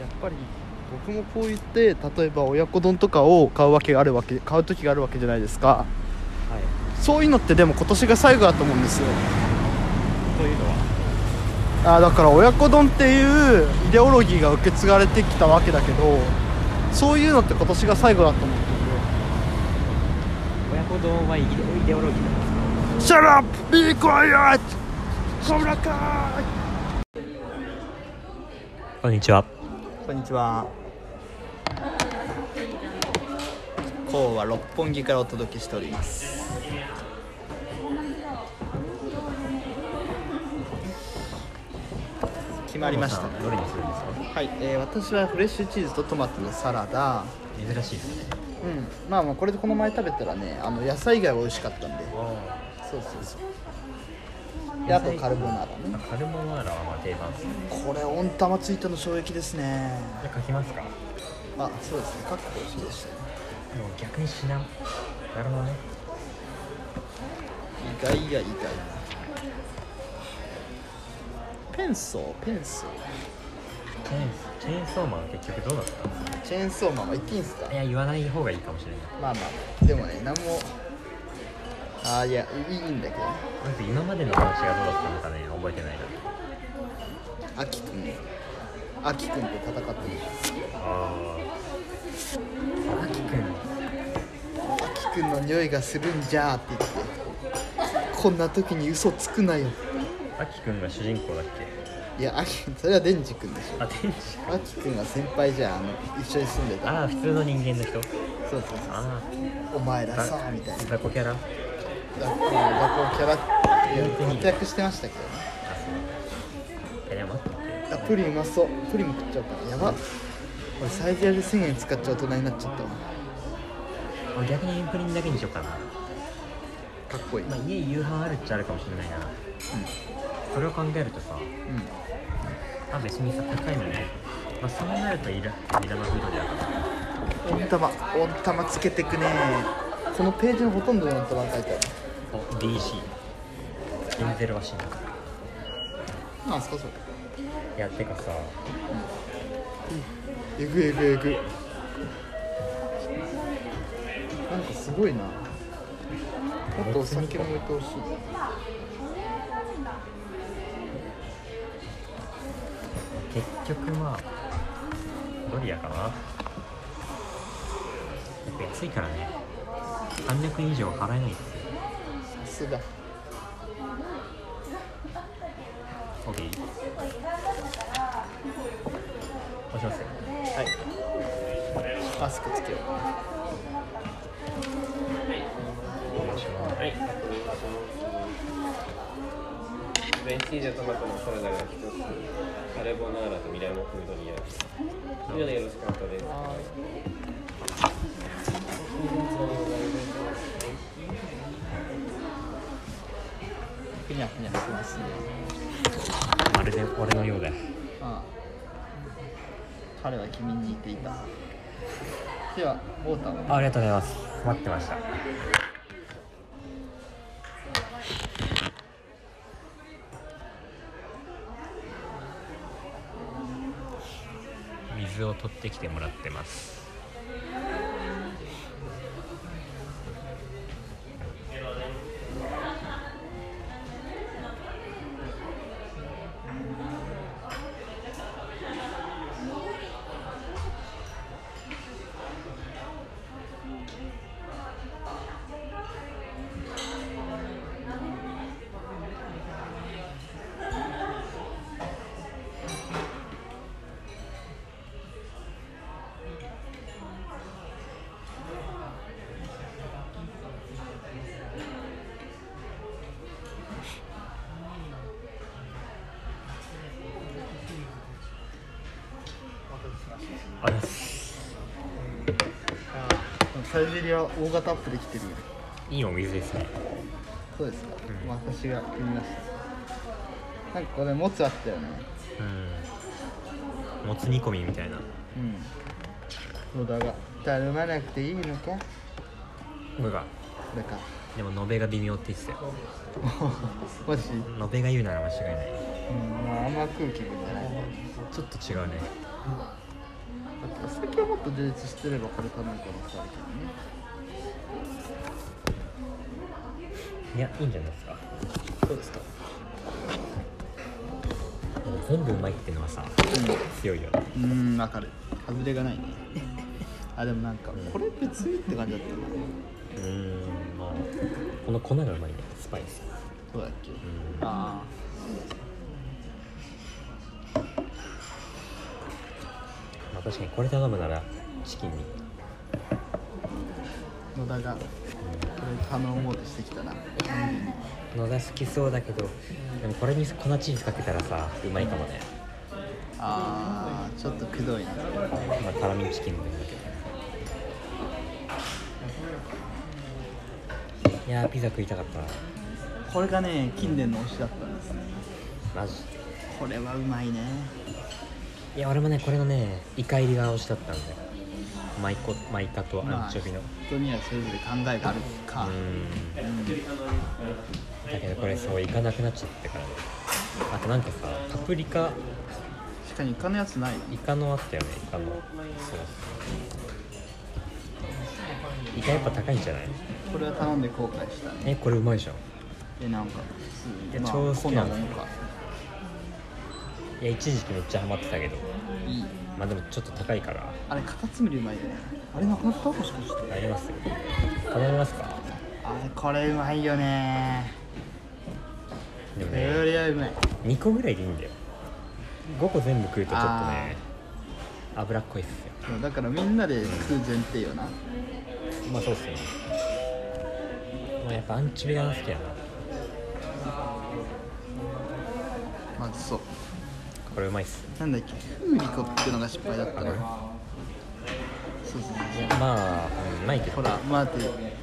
やっぱり僕もこう言って例えば親子丼とかを買うわけがあるわけ買う時があるわけじゃないですか。はい。そういうのってでも今年が最後だと思うんですよ。というのは？あーだから親子丼っていうイデオロギーが受け継がれてきたわけだけどそういうのって今年が最後だと思って親子丼はイデイデオロギーなんですて Shut up! Be quiet! コブラカこんにちはこんにちは。今日は六本木からお届けしております。決まりましたどれにするんですか？はい、えー私はフレッシュチーズとトマトのサラダ。珍しいですね。うんまあまあこれでこの前食べたらねあの野菜以外は美味しかったんで。そうそうそうであとカルボナーラね。カルボナーラはまあ定番ですね。これ温玉ついたの衝撃ですね。じゃあ書きますか。あそうですね。かっこ美味しいでしたね。でも逆にしななるほどね。意外や意外。ペンソーペンソー。チェーンチェーンソーマンは結局どうなった？んですかチェーンソーマンは言っていいんすか？いや言わない方がいいかもしれない。まあまあでもね何もああいやいいんだけどね。まず今までの話がどうだったのかね覚えてないなアキくんねアキくんと戦ってる。ああきくんアキくんの匂いがするんじゃーって言って。こんな時に嘘つくなよ。あきくんが主人公だっけ？いやアキそれはデンジくんでしょ。あ天使アキくんは先輩じゃん。あの一緒に住んでた。ああ普通の人間の人。そうそうそうあお前らあさみたいな。雑魚キャラ？あ学校学校キャラ活躍してましたけどねそういや待ってあプリンうまそうプリンも食っちゃおうかな。やば俺サイズやで1000円使っちゃう大人になっちゃったわ俺逆にプリンだけにしようかなか。っこいい、まあ家夕飯あるっちゃあるかもしれないな。うん。それを考えるとさうんあ別にさ高いのねまあそうなるといら目玉フードである温玉温玉つけてくねこのページのほとんどに温玉書いてある。お DC エンゼルワシンなんすかそれ？いやてかさ。えぐえぐえぐなんかすごいな。もっとお酒も置いてほしい。結局まあドリアかな。やっぱ安いからね。300円以上払えないっすよ。さすが。OK 押しますよはい。マスクつけよう。お願い。しますはい。ベンチージャトマトのサラダがふにゃしてますねまるで俺のようだああ彼は君に似ていた。ではボータンを。ありがとうございます。待ってました。水を取ってきてもらってますサイゼリア大型アップできてるよいいお水ですね。そうですか、うん。まあ私が組みました。なんかこれもつあったよね。うん。もつ煮込みみたいな。うん。野田が。頼まなくていいのか？これが。これか。でも延べが微妙って言ってたよ。マジ？延べが言うなら間違いない。うんまああんま空気分じゃない。ちょっと違うね。お酒をもっと充実してればこれ頼む可能性あるいやいいんじゃないですか。けどうですか？でも全部うまいってのはさ強いよね。うーん分かる。外れがないね。あでもなんかこれ別にって感じだったよな。うーんまあこの粉がうまいね。スパイス。そうだっけ？うん。あまあ確かにこれ頼むならチキンに。あ野田がこれ頼もうとしてきたな。野田好きそうだけどでもこれに粉チーズかけたらさうまいかもね。あーちょっとくどいな。まあ辛味チキンもいいんだけど。いやーピザ食いたかったな。これがね近年の推しだったんです。ねマジ。これはうまいねいや俺もねこれのねイカ入りが推しだったんだよ。マイコマイカとアンチョビの、人にはそれぞれ考えがあるか。うーん。だけどこれそういかなくなっちゃってからね。あとなんかさパプリカ。確かにイカのやつないのイカのあったよねイカの。そう。イカやっぱ高いんじゃない？これは頼んで後悔したね。えこれうまいじゃん。えなんかいやまあ超好きなんですよこんなもんかいや一時期めっちゃハマってたけど。いい。まあでもちょっと高いから。あれカタツムリうまいよね。あれなくなった？もしかして。ありますよ。頼みますか？あれこれうまいよね。こでもねれはうまい。2個ぐらいでいいんだよ。5個全部食うとちょっとね脂っこいっすよ。だからみんなで食う前提よな。まあそうっすよね。まあやっぱアンチョビが好きやな。まずそうこれうまいっす。なんだっけ？フーリコってのが失敗だったのあそうそういやまあ、うんうまいけど。ほらまあだって。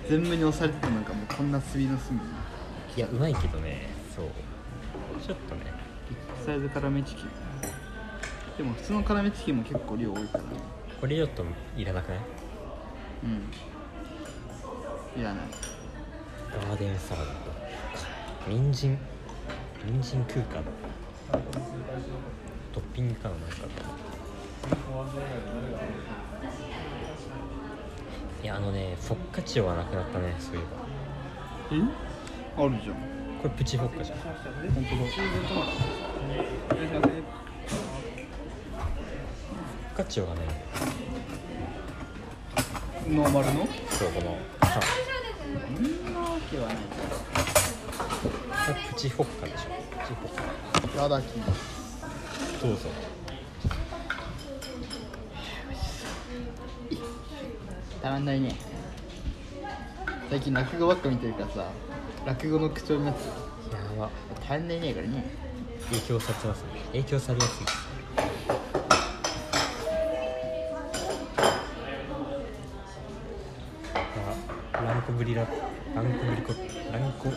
全部に押されてたのがもうこんな隅の隅にいやうまいけどね。そう。ちょっとね。ビッグサイズ辛めチキン。でも普通の辛めチキンも結構量多いから。ねこれちょっといらなくない？うん。いらない。ガーデンサラダ人参。人参食うかトッピングかななんかいやあのねフォッカチオはなくなったねそういえば。え？あるじゃん。これプチフォッカじゃん。本当だフォッカチオがねノーマルの？そうこのさそんなわけはない。これプチフォッカでしょ。プチフォッいただき。ますカどう。ぞたまんないね。最近落語ばっか見てるからさ落語の口調になってるやば。たまんないねこれね。影響されてますね。影響されやすいランコブリラランコブリコランコ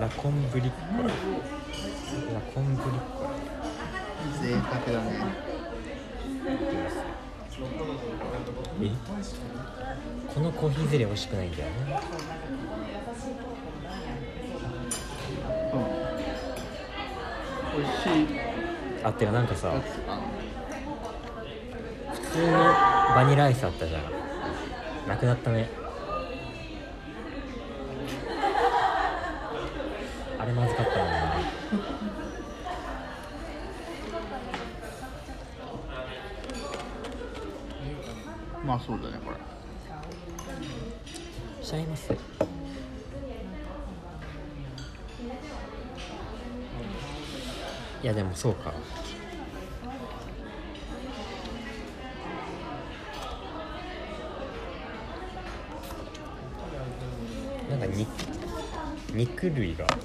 ラコンブリッコラ。ラコンブリッコラ贅沢だね。え？このコーヒーゼリー美味しくないんだよね。うん。美味しい。あってかなんかさ普通のバニラアイスあったじゃん。なくなったねそうか。なんか肉肉類が。あ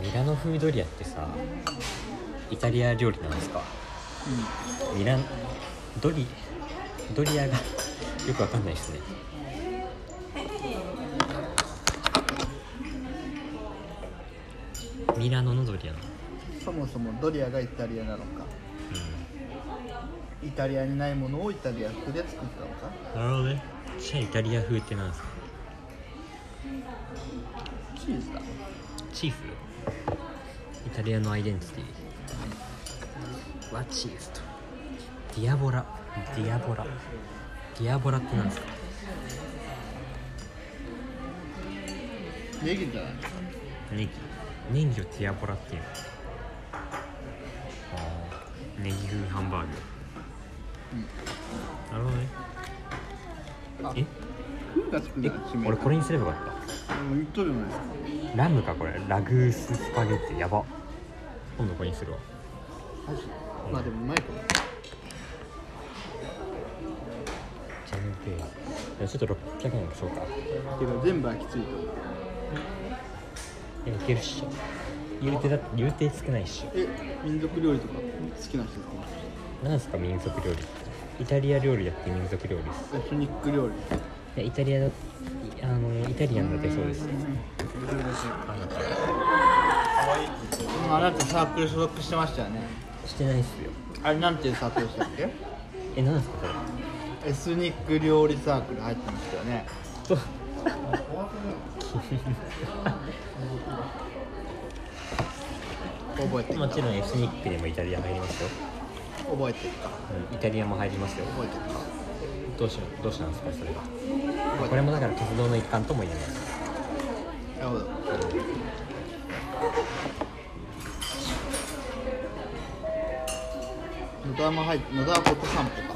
ミラノ風ドリアってさイタリア料理なんですか？ミランドリドリアがよくわかんないですね。ミラノのドリアの。そもそもドリアがイタリアなのか。イタリアにないものをイタリア風で作ったのか。なるほどね。じゃあイタリア風ってなんですか？チーズだ。チーズ？イタリアのアイデンティティ。はチーズと。ディアボラディアボラ。ディアボラって何ですか？ネギ。じゃないネギ。ネギをディアボラっていう。ネギ風ハンバーグ、なるほどね。あえ？え？俺これにすればよかっもう言っとるじゃないですかたラムかこれ？ラグーススパゲッティ。やば。今度これにするわ。マジ？まあでもうまいかもジャムペーちょっと600円そうかけど全部はきついと思う。いやいけるっしょ言うてだって言うて少ないっしょえ民族料理とか好きな人とか何ですか民族料理って。イタリア料理だって民族料理です。エスニック料理。いやイタリアだいあのイタリアンだってそうです。あなたあなたサークル所属してましたよね。してないっすよ。あれなんていうサークルでしたっけ？え何ですかそれ？エスニック料理サークル入ってましたよね。覚えてるもちろんエスニックでもイタリア入りますよ、覚えてるか？うん、イタリアも入りますよ。覚えてるか？どうしどうしたんですかそれが覚えてるこれもだから活動の一環とも言えます。なるほど。野田も入って野田はフォト散歩か？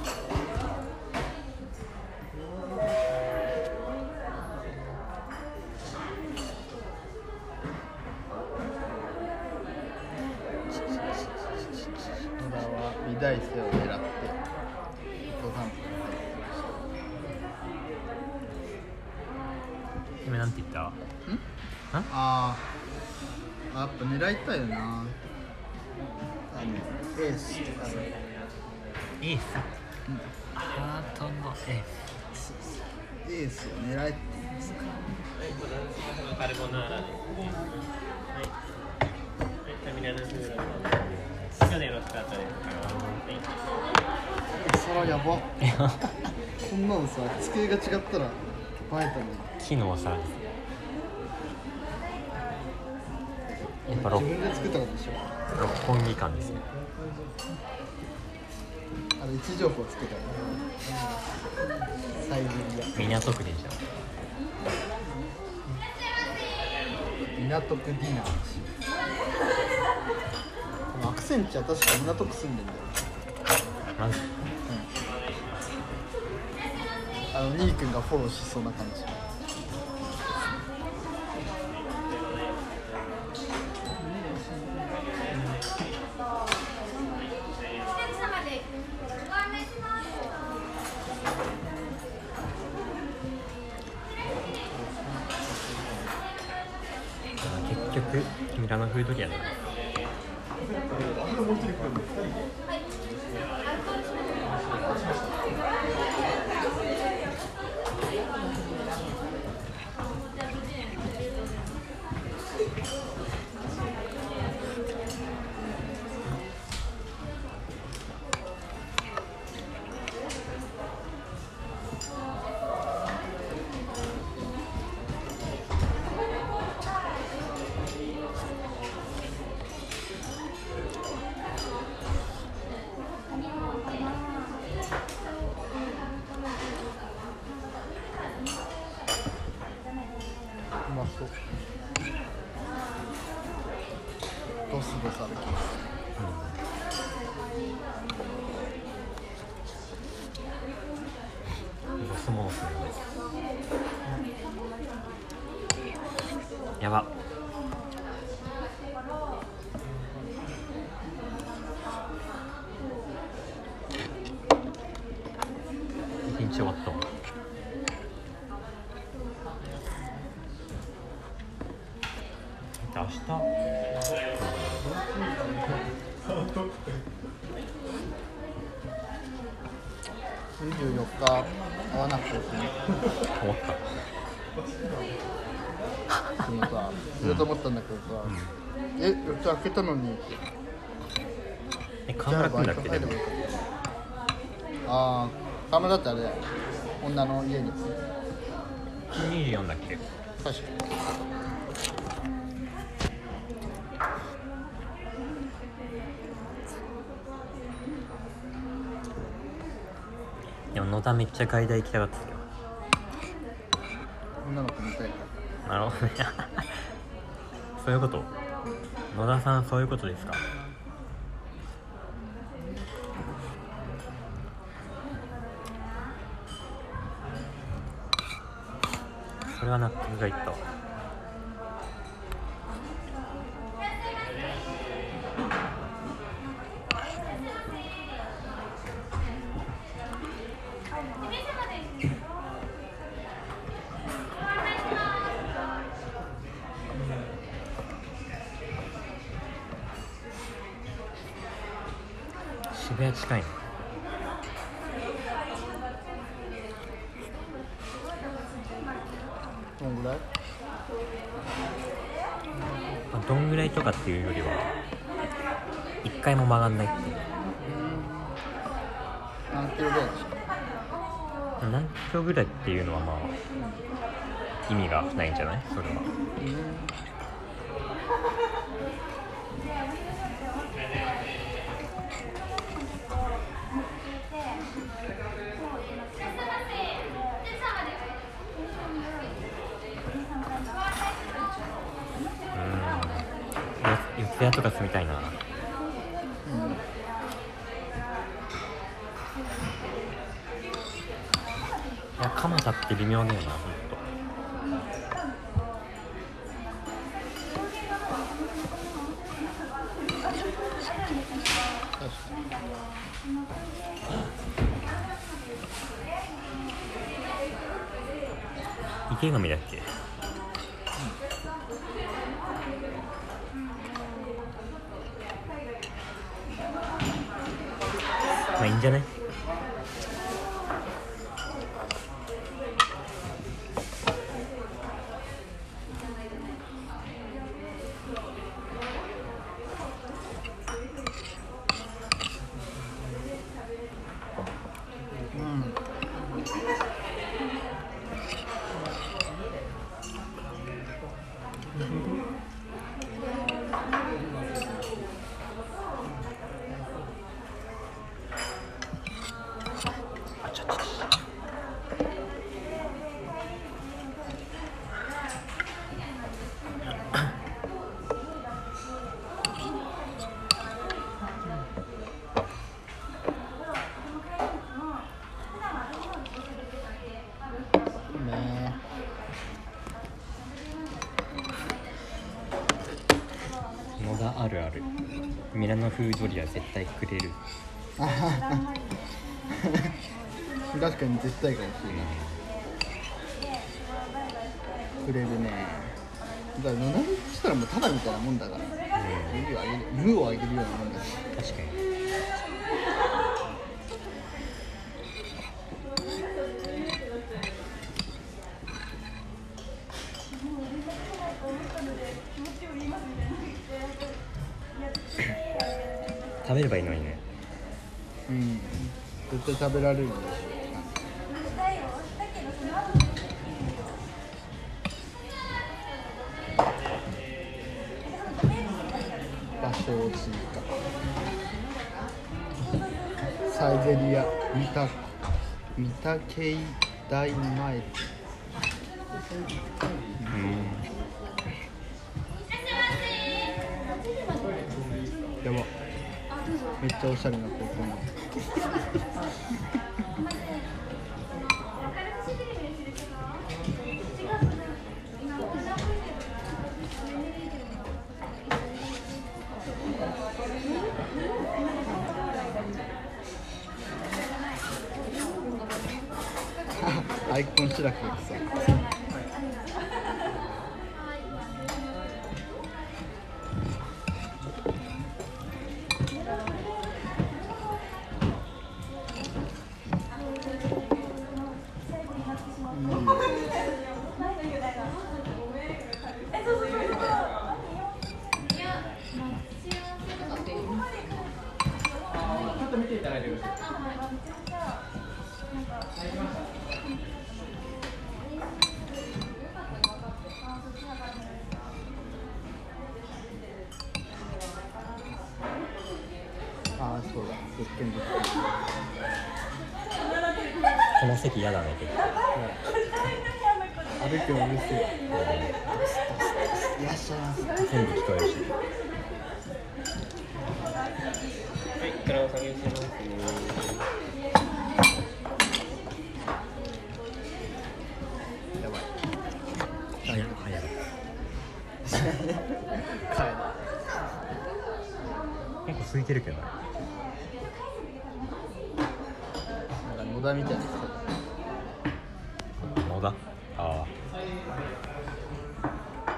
ディナーでもアクセンチは確か港区住んでんだよ。んまずあのニー君がフォローしそうな感じ結局ミラノフードリアだ開けたのに。え河村君だっけでも。あああ河村だってあれだよ女の家に。24だっけ。確かでも野田めっちゃ外大行きたかったですよ。に女の子みたい。かなるほどね。そういうこと？野田さんそういうことですか？それは納得がいったうんよ四谷とか住みたいな。うん。いや蒲田って微妙だよなほんと。確か池上だっけ？まあい風ドリア絶対くれる。確かに絶対かもしれない。くれるね。だから野田にしたらもうただみたいなもんだから。無をあげる無をあげるようなもんだし確か食べればいいのにね。うん。絶対食べられるん。でしょ場所を追加サイゼリア三田三田境大前うん。めっちゃおしゃれな高校な。の アイコン白くがさ。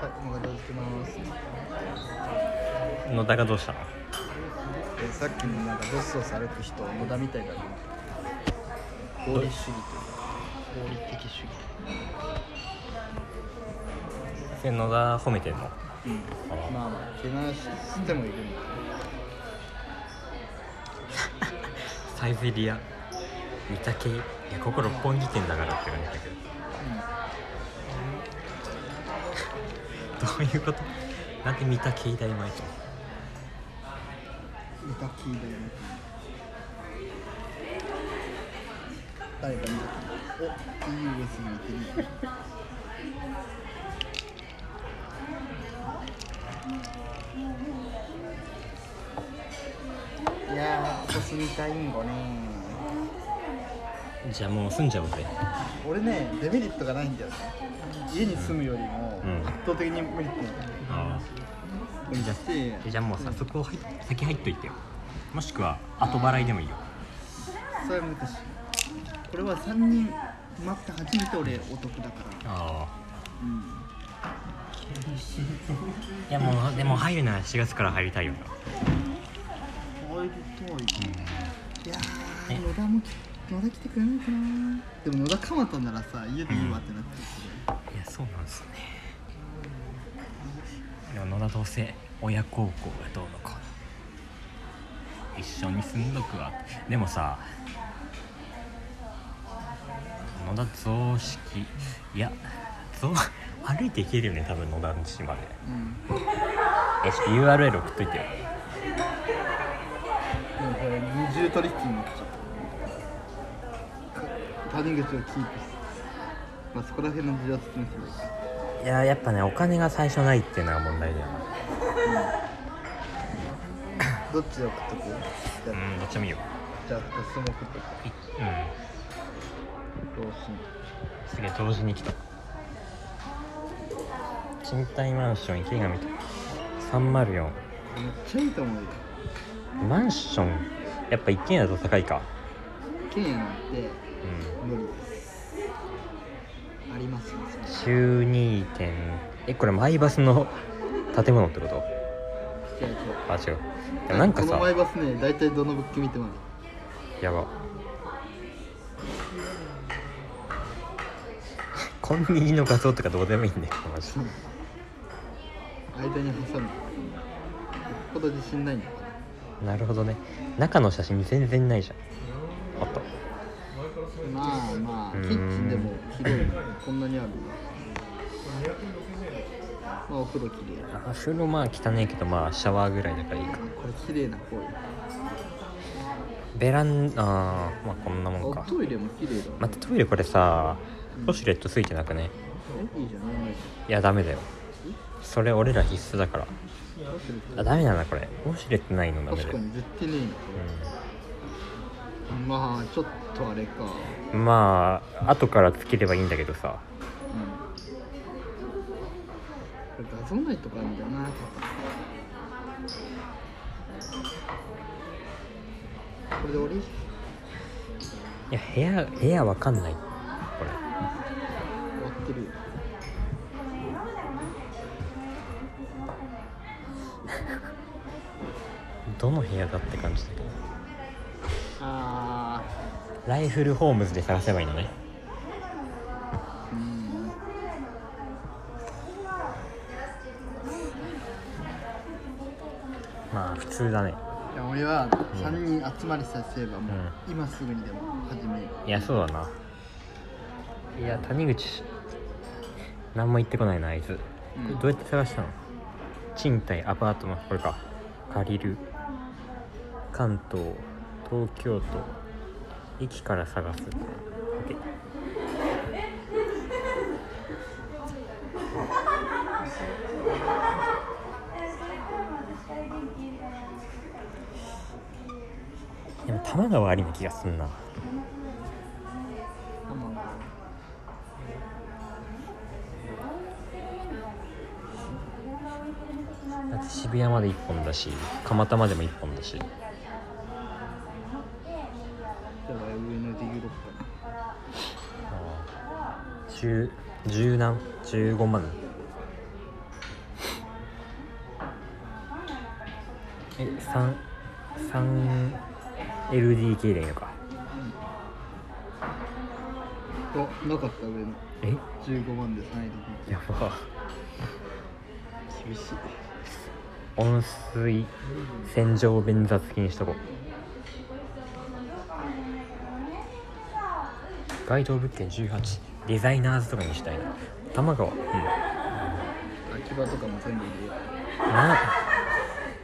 お待たせしてます野田がどうしたの？えさっきのなんかドスドス歩く人野田みたいだな合理主義というか。合理的主義。それ野田褒めてんの？うん。まあまあけなしてもいるんだ サイゼリア。三宅いやここ六本木店だからって感じだけど。どういうこと？なんで三宅大前と見た？聞いたよね誰か見たおいい上すぎてるいやーここ住みたいんごねじゃあもう住んじゃおうぜ俺ねデメリットがないんだよね。家に住むよりもうん。圧倒的にメリットがああるじゃあじゃあもうさそこ入っ先入っといてよ。もしくは後払いでもいいよ。それは難し。いこれは3人待って初めて俺お得だから。ああ。うん。いやもうでも入るなら4月から入りたいよ入りたい。いやえー野田もき野田来てくれないかなでも野田蒲田ならさ家でいいわってなってるいやそうなんですよね。でも野田どうせ親孝行がどうのこうの。一緒に住んどくわ。でもさ野田雑式いや雑歩いて行けるよね多分野田の島で。うん。えちょっと URL 送っといてよ。でもこれ二重取引になっちゃう谷口をキープしてまあそこら辺の事情は説明すればいいかいややっぱねお金が最初ないっていうのが問題だよな。どっちで送っとく？じゃあ。うんどっちもいいよ。じゃあ2つとも送っとくいうん。すげえ同時に来た。賃貸マンション池上と。304めっちゃいいと思うよ。マンション？やっぱ一軒家だと高いか。県なんてうん無理です。ありますよそれ。中2点えこれマイバスの 建物ってこと？違う違う。あ違う。でもなんかこのマイさバスね大体どの物件見てもあるやば。コンビニの画像とかどうでもいいんだよマジ間に挟む。よっぽど自信ないのかななるほどね。中の写真全然ないじゃん。あったまあまあうん。キッチンでも広いのこんなにある。まあお風呂きれい。あ風呂まあ汚いけどまあシャワーぐらいだからいいか。これ綺麗な方よベランあーまあこんなもんか。おトイレも綺麗だ。わ待ってトイレこれさウォシュレットついてなくね？えいいじゃんないいやダメだよ。それ俺ら必須だから。あダメだなこれ。ウォシュレットないのダメだよ。確かに絶対ねえなまあちょっとあれか。うんまあ後からつければいいんだけどさ。うん。これ画像ないとかあるんだよなこれで終わり？いや部屋部屋わかんない。これ。終わってるよ。どの部屋だって感じだけどあライフルホームズで探せばいいのね。まあ普通だね。いや俺は3人集まりさえすればもうう今すぐにでも始める。いやそうだな。いや谷口何も言ってこないなあいつ。これどうやって探したの？賃貸アパートのこれか。借りる。関東東京都駅から探す。OK でも多摩川ありな気がすんな。渋谷まで1本だし蒲田までも1本だし。10 10何15万。え三3 3LDK でいいのか。カあなかった上の。え？15万で3円でやば。厳しい。温水洗浄便座付きにしとこう。該当物件18デザイナーズとかにしたいな。多摩川。うん。秋葉とかも全部入れよな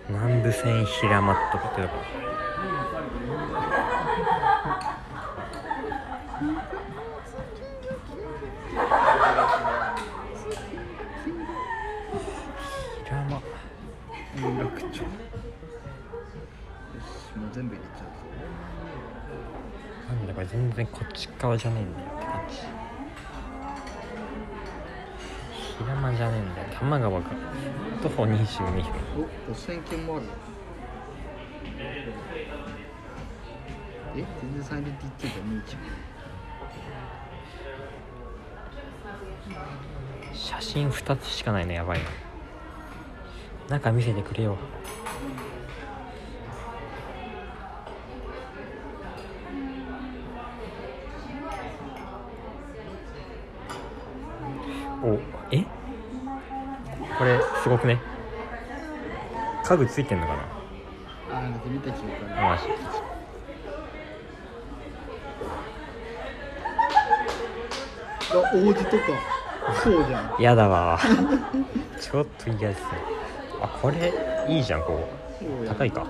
南部線平間とかって平間。う有楽町よしもう全部入れちゃうなん。だこれ全然こっち側じゃねえん。だよ多摩川か徒歩22分お5000件もあるえ全然サイレント DT じゃねえじゃん。写真2つしかないのやばいな中見せてくれよおえこれすごくね。家具ついてんのかな。あなんか見た記憶ある。マジ。あ王子とか。そうじゃん。やだわ。ちょっと嫌ですね。あこれいいじゃんこそう高いか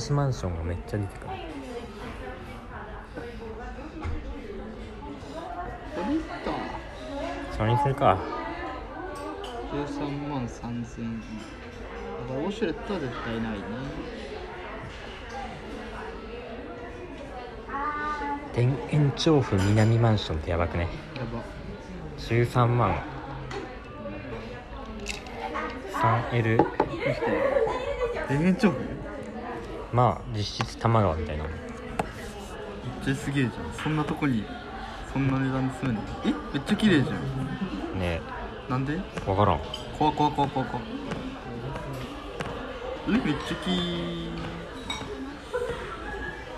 なんか同じマンションがめっちゃ出てくる。これいった。それにするか。13万3000円。だからウォシュレットは絶対ないね。田園調布南マンションってやばくね。やば。13万。3L どうして。田園調布？まあ実質多摩川みたいな。ちゃすげえじゃん。そんなとこにそんな値段で住めんの？え？めっちゃ綺麗じゃん。ね。なんで？え分からん。怖怖怖怖怖え？めっちゃき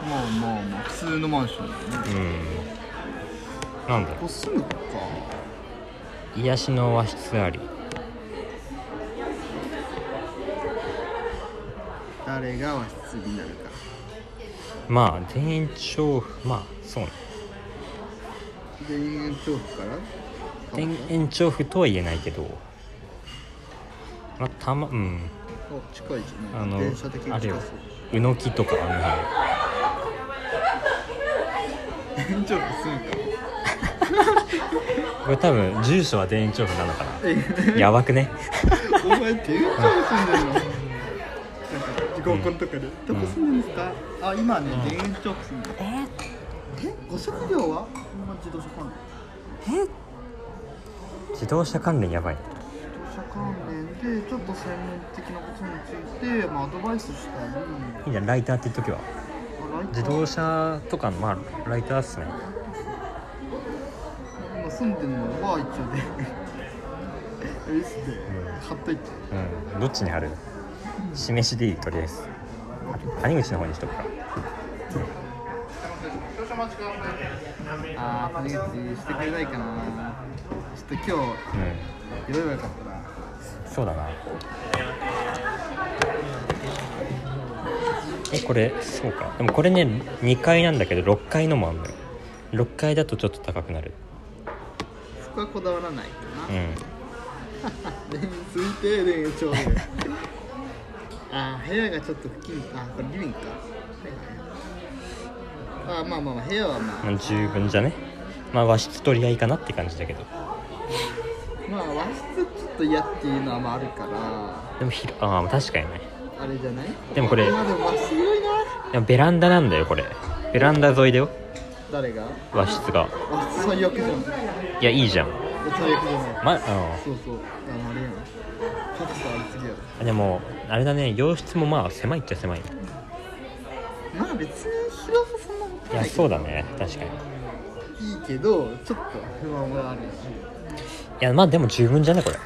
まあまあまあ普通のマンションだよね。うん。なんだここ住むか。癒しの和室あり誰が和室になるか。まあ田園調布。まあそうね。田園調布から？田園調布とは言えないけど。まあたまうん。お近いじゃんあの電車的にあれよ。う宇野木とかあの田園調布住むか？辺 これ多分住所は田園調布なのかえなやばくね？お前田園調布住んでるの？合コンとかで。どこ住んでるんですか、あ今ね田園調布住んでるえ？え？ご職業は？ま自動車関連。自動車関連やばい。自動車関連でちょっと専門的なことについて、まあ、アドバイスしたり。いいじゃんライターって言っとけば。まあライター？自動車とかのまあライターっすね。今住んでるのは一応で。あれっすね貼っといてうん。どっちに貼る？示しでいいとりあえず。谷口の方にしとくか。ああ谷口してくれないかな。ちょっと今日うん。言えばよかったなそうだな。えこれそうか。でもこれね2階なんだけど6階のもあんのよ。6階だとちょっと高くなる。そこはこだわらないかうな、ん ね続いてねあー。部屋がちょっと付近あこれリビングか。はいはいあーまあまあまあ部屋はまあ。まあ十分じゃね？まあ和室取り合いかなって感じだけど。まあ和室ちょっと嫌っていうのはまああるから。でもひああ確かにね。あれじゃない？でもこれまあでも和室広いな。でもベランダなんだよこれ。ベランダ沿いだよ。誰が？和室が。和室最悪じゃん。いやいいじゃん。最悪じゃない。まあそうそう。あのあれやん。ちょっとありすぎやろ。うんでもあれだね洋室もまあ狭いっちゃ狭いいまあ別に広さそんな持たないやそうだね確かに。いいけどちょっと不満はあるしいやまあでも十分じゃねこれ、ま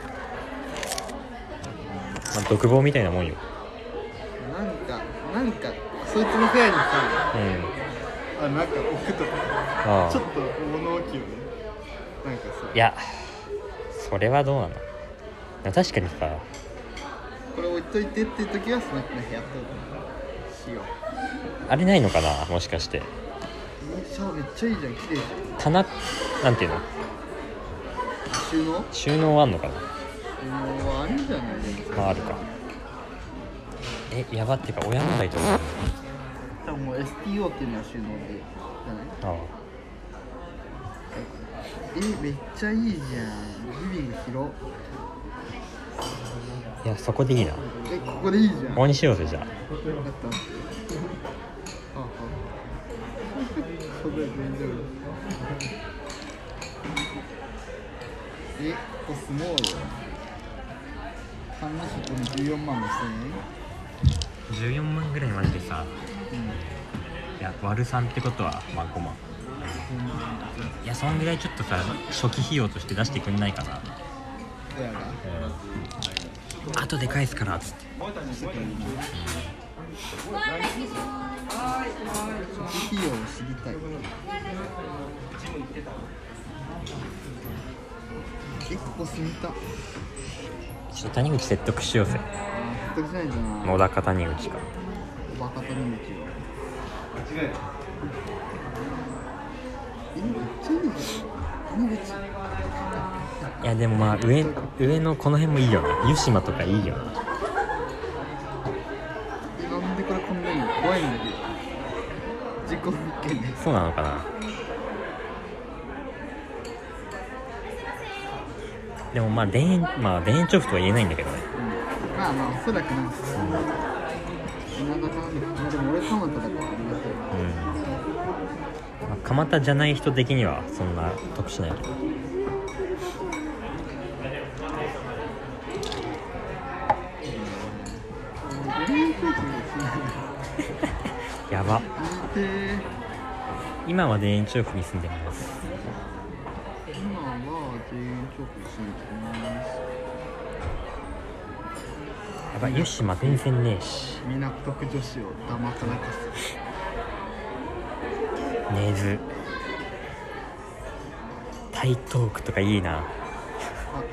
あ、独房みたいなもんよ。なんかなんかそいつの部屋にさうん。あなんか置くとか。ちょっと物置よね。なんかさいやそれはどうなの？でも確かにさこれ置いといてっていう時はその人の部屋としよう。あれないのかなもしかして。えーめっちゃいいじゃん綺麗じ棚なん。ていうのゃん収納？収納あんのかな？収納はあるんじゃないでもまああるか。えやばっていうか親の台と思う多分もう STO っていうのは収納でじゃない？あえめっちゃいいじゃん。リビング広あいやそこでいいな。こえここでいいじゃん。こにしようぜじゃあ。だったああ。それ全然えここスモール観覧車この14万の14万ぐらいまででさ1000円いや割る3ってことはまあ5万いやそんぐらいちょっとさ初期費用として出してくんないかな。うん。親が後で返すからっつって。費用を知りたいえここ住みたちょっと谷口説得しようぜあー納得しないん。じゃない野田か谷口かバカ谷口はえめっちゃいいじゃん。谷口いやでもまあ上上のこの辺もいいよな。湯島とかいいよな。えなんでこれこんなに怖いんだけど事故物件で。すそうなのかな。でもまあ田園まあ田園調布とは言えないんだけどね。うん。まあまあおそらくなんか稲田なんでまあでも俺蒲田だからありがたい。うん、まあ、蒲田じゃない人的にはそんな得しないけど田園調布ですねやば見て今は田園調布に住んでます。今は田園調布に住んでます。やばい湯島全然ねえし。港区女子を騙さなかす根津台東区とかいいな。あ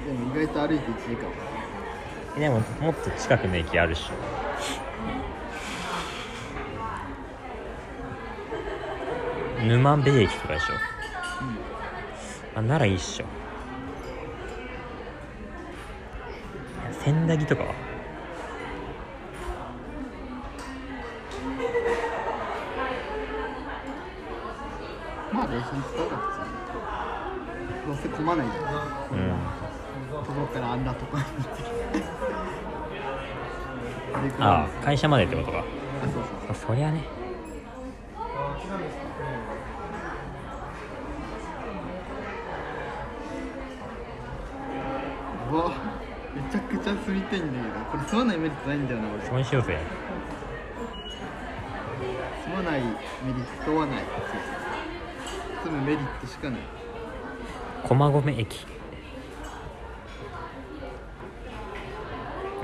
でも意外と歩いて1時間。えでももっと近くの駅あるっし。ょ沼部駅とかでしょ。あならいいっしょ。千駄木とかは？まあ電車に使うか普通に。どうせ混まないじゃん。うん。ところからあんなとこに行って。でああ会社までってことか。あそうそう。あそりゃねけどこれ住まないメリットないんだよな俺。そうにしようぜ。住まないメリットはない住むメリットしかない。駒込駅。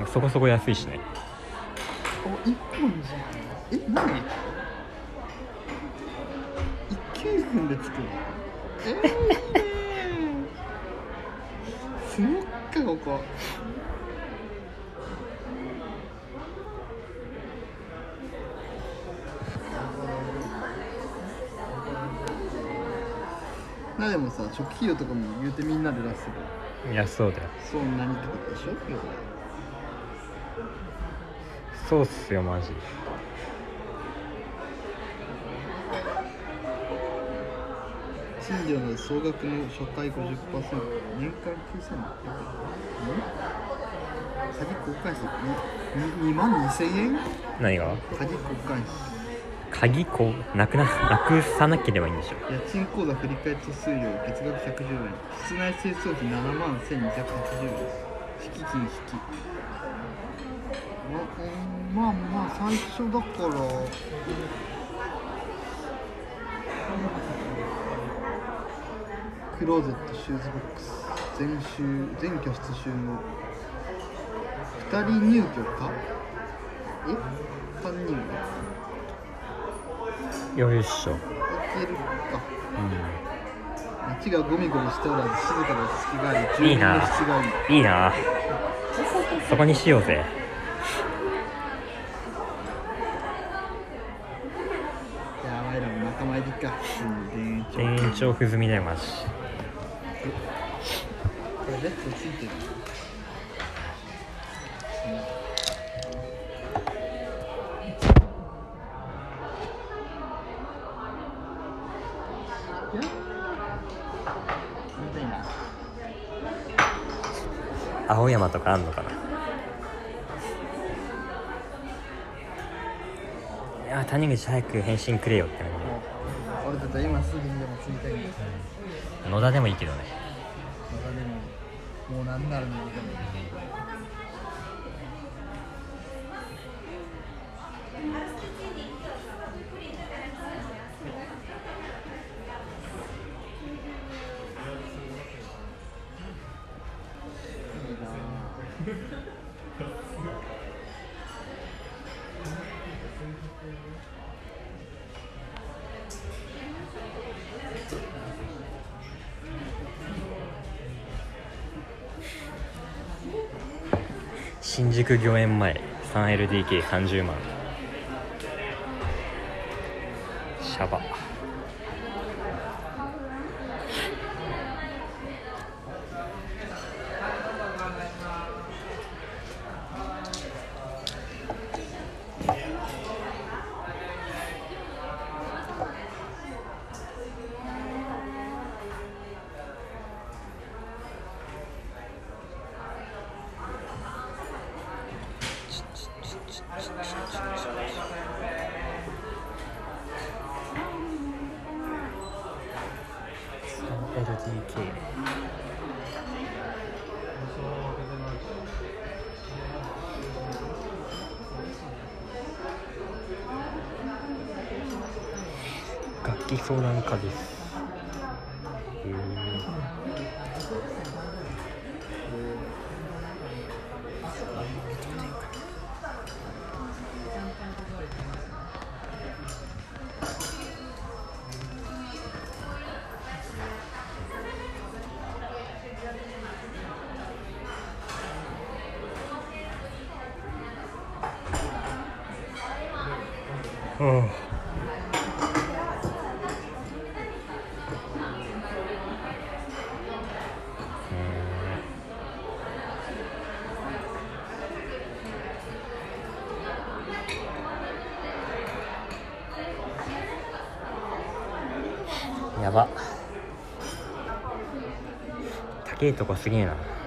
そこそこ安いしね。お一本じゃんえ何？一9分で着くの？えー、住もっかここまあでもさ初期費用とかも言うてみんなで出すけど。安そうだよ。そんなにってことでしょ？そうっすよマジ。賃料の総額の初回50%年間9600円？鍵交換費に2万2000円？何が？鍵交換鍵こうなくななくさなければいいんでしょ家賃口座振り替手数料月額110円。室内清掃費7万1280円敷金引きままあまあ最初だから。クローゼットシューズボックス全収全居室収納。2人入居か？え？3人はよいしょ。いけるか。う街がゴミゴミしておらず静かな隙があり住民いいな。の質がいいんいいな。そこにしようぜ。いやお前らも仲間入りか。うん田園調布済みだよマジ。これレッツついてる？青山とかあんのかな？いや谷口早く返信くれよって感俺たちは今すぐにでも継ぎたいん野田でもいいけどね。またでももう何ならのでも御苑前 3LDK30 万。うん。やば。高いとこすぎえな。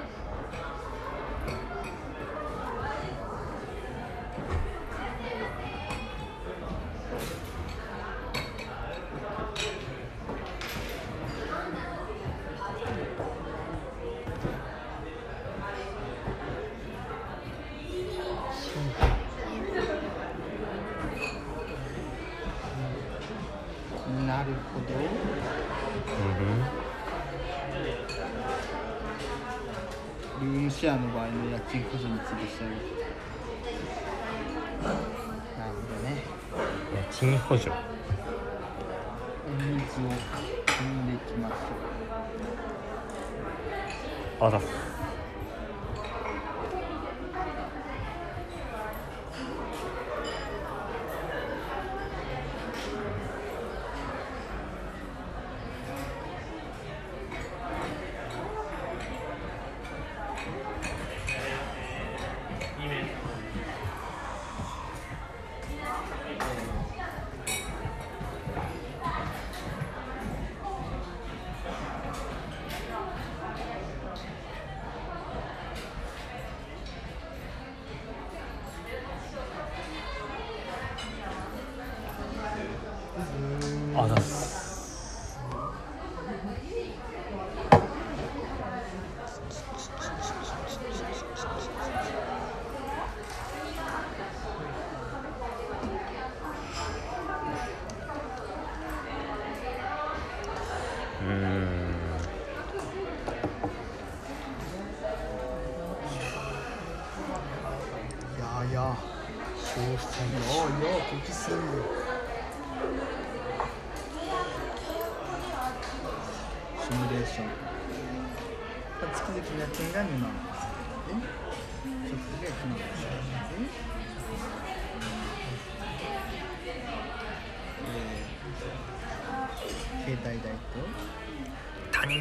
家賃補助お水を汲んでいきましょあだ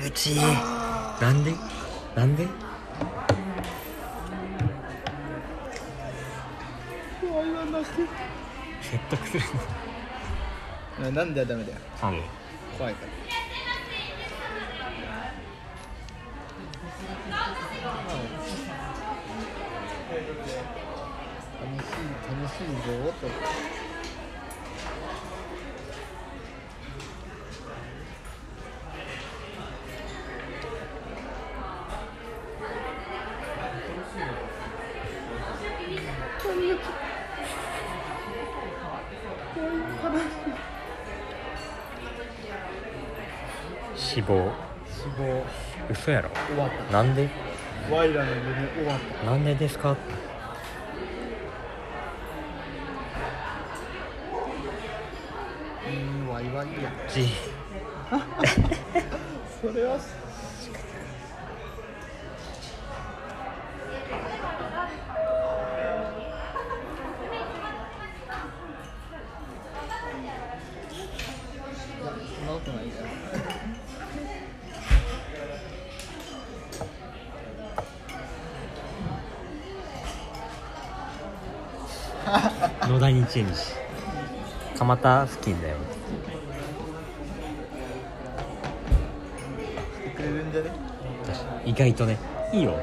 口なんで？なんで？怖いわな説得するな なんではダメだよ。のなんで？死亡死亡嘘やろ？終わった。なんで？ワイらの夢終わった。なんでですか？うーんワイワイや。じそれは野田にチェンジ蒲田付近だよ。してくれるんじゃね意外とねいいよ、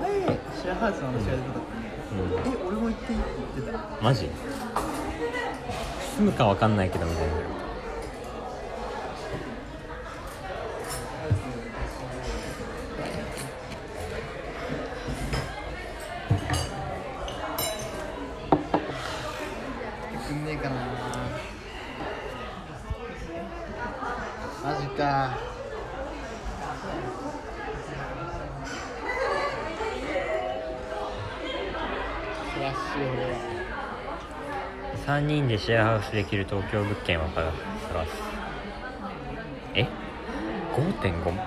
前シェアハウスの話が出たえ俺も行っていいって言ってた。マジ？住むかわかんないけどみたいな3人でシェアハウスできる東京物件を探す。え？5.5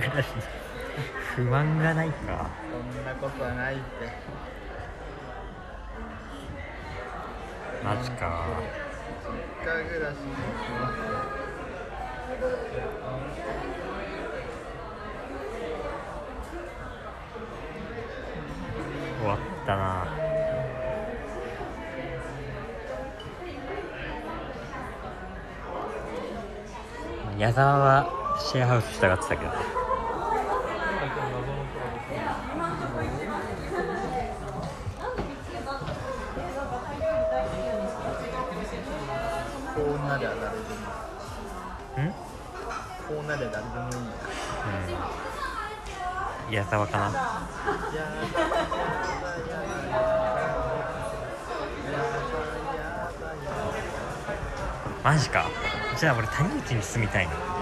ら不満がないか。そんなことはないって。マジか。実家暮らし終わったな。矢沢はシェアハウス従ってたけど。ねたわかな。マジか。じゃあ俺谷口に住みたいな。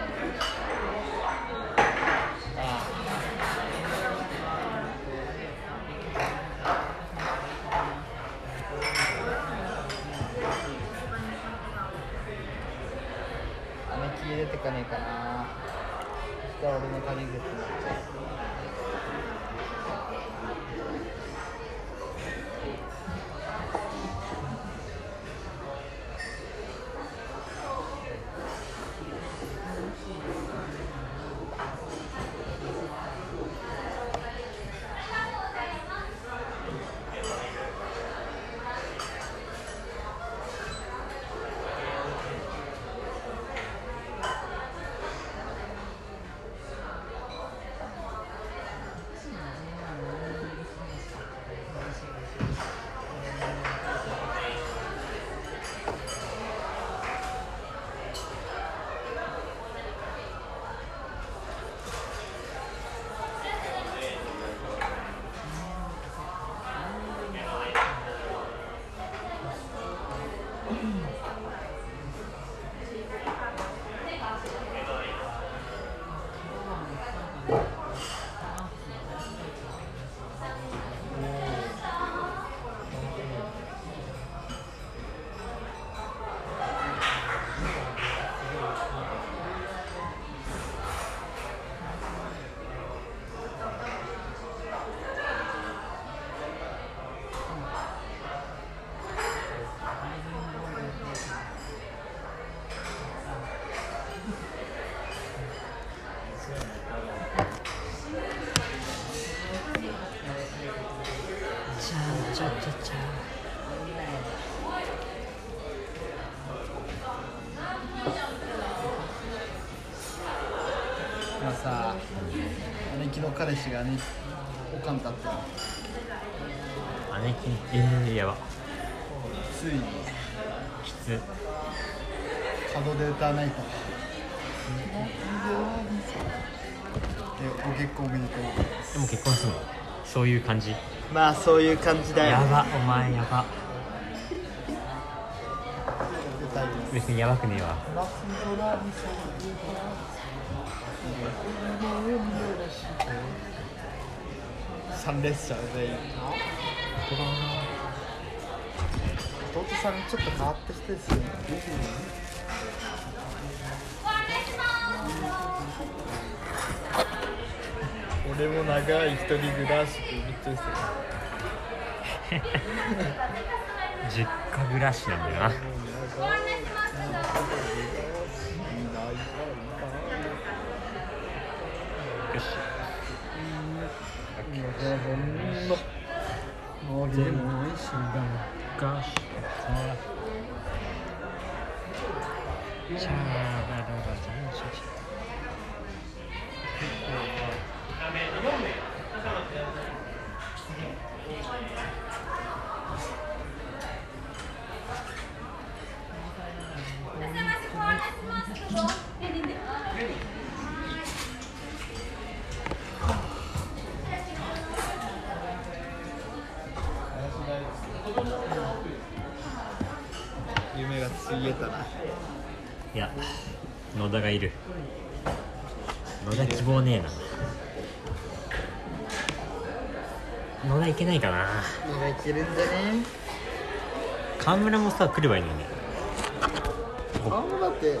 ャチャチャチャ今さ姉貴の彼氏がねおかんたって姉貴えー、やばつい。にきつ門で歌わ。ないとえご結婚おめでと。うでも結婚するの？そういう感じ。まあそういう感じだよ。やばお前やば。別にやばくねえわ。三列車全員弟さんちょっと変わった人ですよね俺も長い一人暮らしってめっ 実家暮らしなんだよな。よし。もうでも美味し。いガシチャーラララザン夢がいや野田がいる。野田希望ねえな。野田いけないかな。目がいけるんじゃね？河村もさ来ればいいのに。あもだって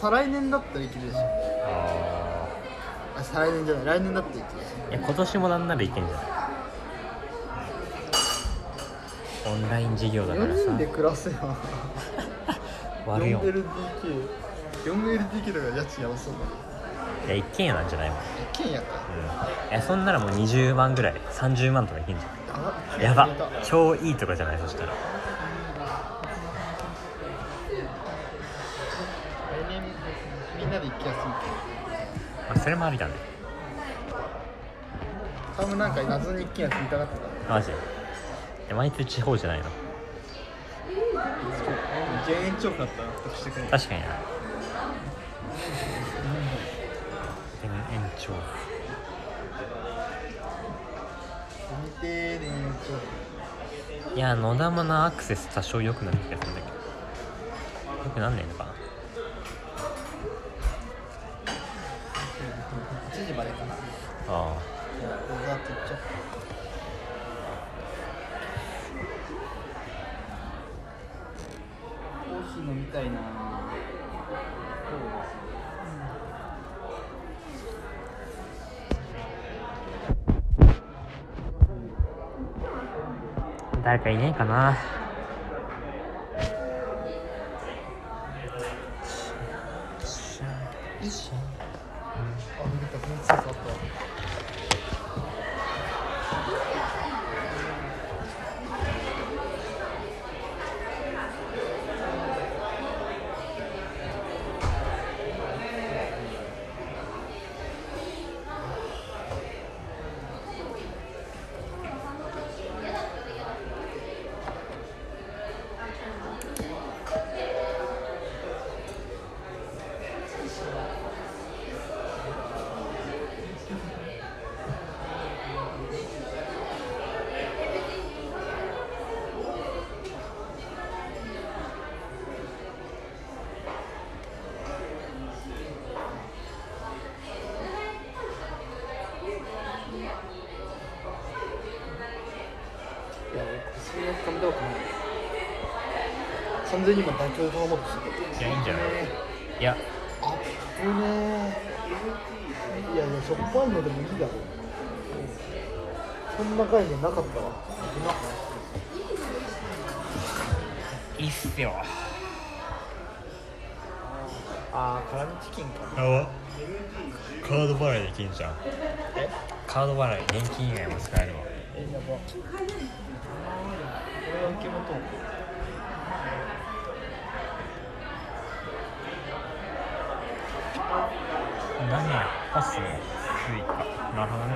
再来年だったらいけるでしょ。ああ再来年じゃない。来年だったらいけるでしいや今年もなんならいけんじゃないオンライン授業ょだから4人でさ暮らせよ。悪いよ。4LDK4LDK だから家賃やばそうだねいや一軒家なんじゃないもん、一軒家か。うん、いやそんならもう20万ぐらい30万とかいけんじゃん。やば。超いいとかじゃない？そしたら。来年みんなで行きやすい。あそれもありだね。多分なんか謎に一軒家住みたかった。からマジ？で毎日地方じゃないの？減延長かったら納得してくれ確かになでも延長見てーねいや野田もなアクセス多少良くなる気がするんだけど。良くなんねえのかな。8時までかな。あじゃあ小沢と行っちゃコーヒー飲みたいな誰かいねえかな。完全に今、妥協頼もうとしていやいいんじゃない？いやた。あっぶねー。いやいや、しょっぱいのでもいいだろ。そんな概念なかったわ。いいっすよあー、辛味チキンか。やばカード払いできんじゃんえ？カード払い現金以外も使えるわえ、やば。これは受け持とう。何やパススイカなるほどね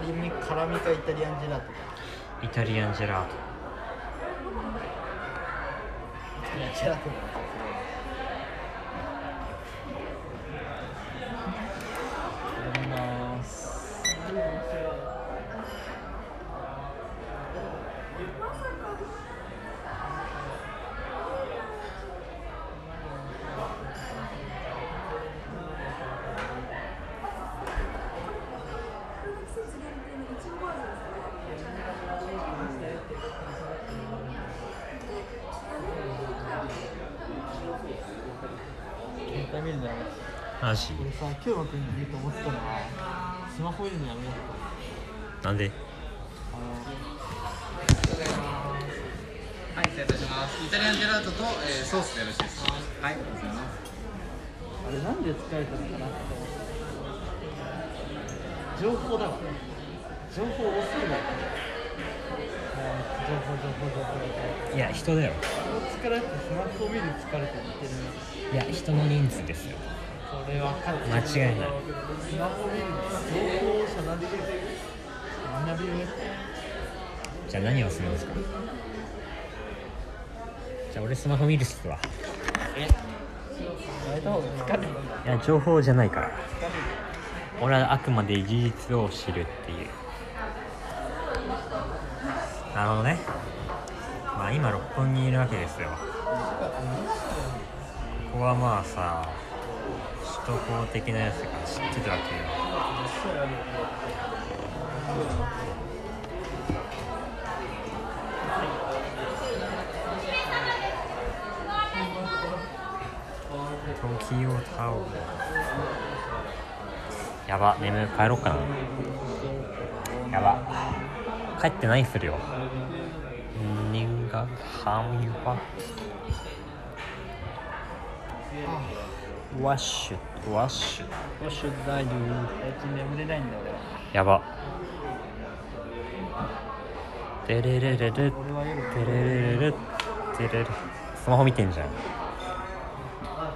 辛み、辛みかイタリアンジェラートか。イタリアンジェラートイタリアンジェラートだないただきます。携帯見るのやめてマジ？俺さ、今日の国でいいと思ってたのは、スマホ見るのやめようと。なんで？あのはい、失礼いたします。イタリアンジェラートと、えーソースでよろしいですか？はい、ありがとうございます。あれなんで疲れたのかなって思って情報だわ。情報多すぎない情報情報情報情報。いや人だよ。疲れてスマホを見る疲れて似てる。ねいや人の人数ですよ。それは間違いない。スマホ見る。情報を遮断できる学びねじゃあ何をするんですか？じゃあ俺スマホ見るっすわ。やめた方が疲れるいや情報じゃないから。俺はあくまで事実を知るっていう。なるほどね。まあ今六本木にいるわけですよこはまあさ首都高的なやつが知ってたわけよ。東京タオルやば眠い帰ろっかな。やば。帰って何するよ。人が半はワッシュワッシュ。ワッシュ。ダイド最近眠れないんだ俺やばテレレレレテレレレレテレレスマホ見てんじゃん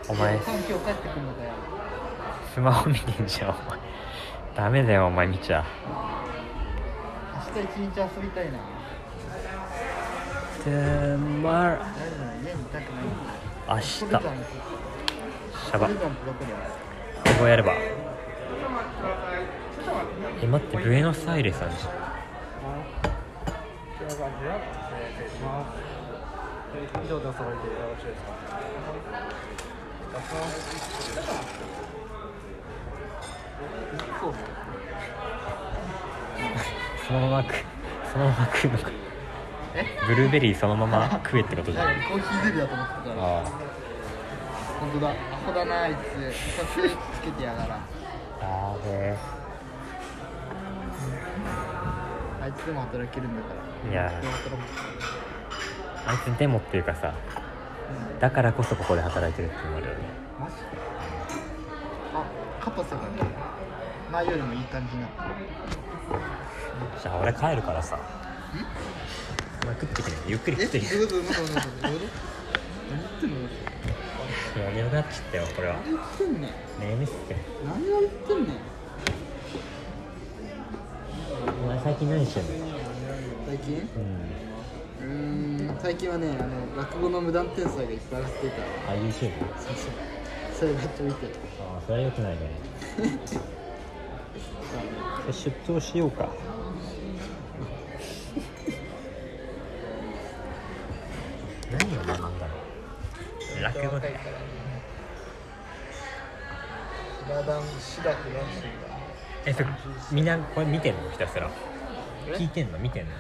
お前スマホ見てんじゃんお前ダメだよお前見ちゃ明日一日遊びたいなでま誰だろ家にいたくない明日シコルザンャバコルザンってどこやれば。え待ってブエノスアイレスあるじゃん。以上でお揃いでよろしいですかそのまま食う。そのまま食うのか。え？ブルーベリーそのまま食えってことじゃんあコーヒーゼリーだと思ってたから。あ本当だ。アホだなあいつ。さすつけてやがら。あれあいつでも働けるんだから。いや。あいつでもっていうかさ。だからこそここで働いてるっていうのもあるよね。マジあカパセがね前よりもいい感じになってるじゃあ俺帰るからさ。お前食ってきてゆっくり食ってきてもう眠くなっちゃったよこれは。何言ってんねん。眠いっすよ何を言ってんねん。お前最近何してんの？最近？うん。うーん最近はねあの落語の無断転載がいっぱい上がっていた。あ YouTube? そうそう。それめっちゃ見てる。ああそれはよくないね。出頭しようか。何を学んだの？落語でラダンシダフランシえそれみんなこれ見てんの？ひたすら。聞いてんの？見てんの？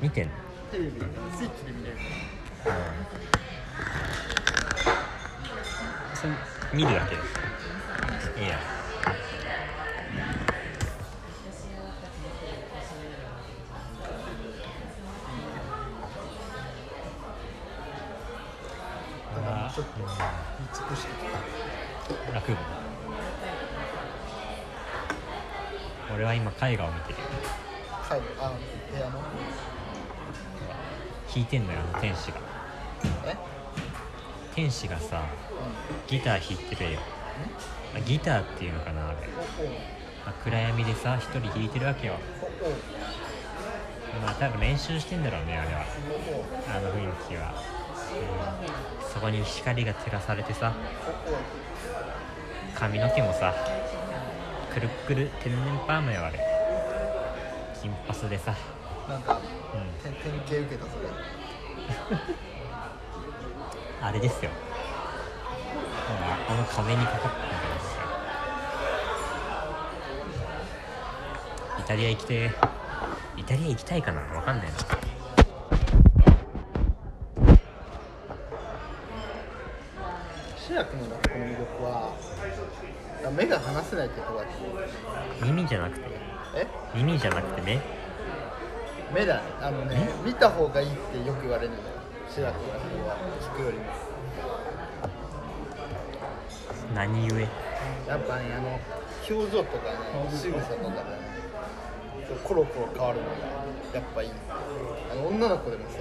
見てんの？テレビスイッチで見れる。それ見るだけいいやき落語俺は今絵画を見てる。よたはいあ部屋の弾いてんのよあの天使が。え？天使がさうギター弾いてるよ。あギターっていうのかなあれ、あ暗闇でさ一人弾いてるわけよ。まあ多分練習してんだろうねあれは。あの雰囲気は、うん、そこに光が照らされてさ髪の毛もさくるっくる天然パーマよあれ。金髪でさ。なんかうん。典典型受けたそれ。あれですよ。まあこの壁にかかってるんですよイタリア行きてえイタリア行きたいかな？わかんないな志らくの学校の魅力は目が離せないってことだっ耳じゃなくて？けえ？耳じゃなくて目？目だ。ねあのね見た方がいいってよく言われるんだよ。志らくの学校は聞くよりも。何故？やっぱねあの表情とかね仕草とかねコロコロ変わるのがやっぱいい。あの女の子でもさ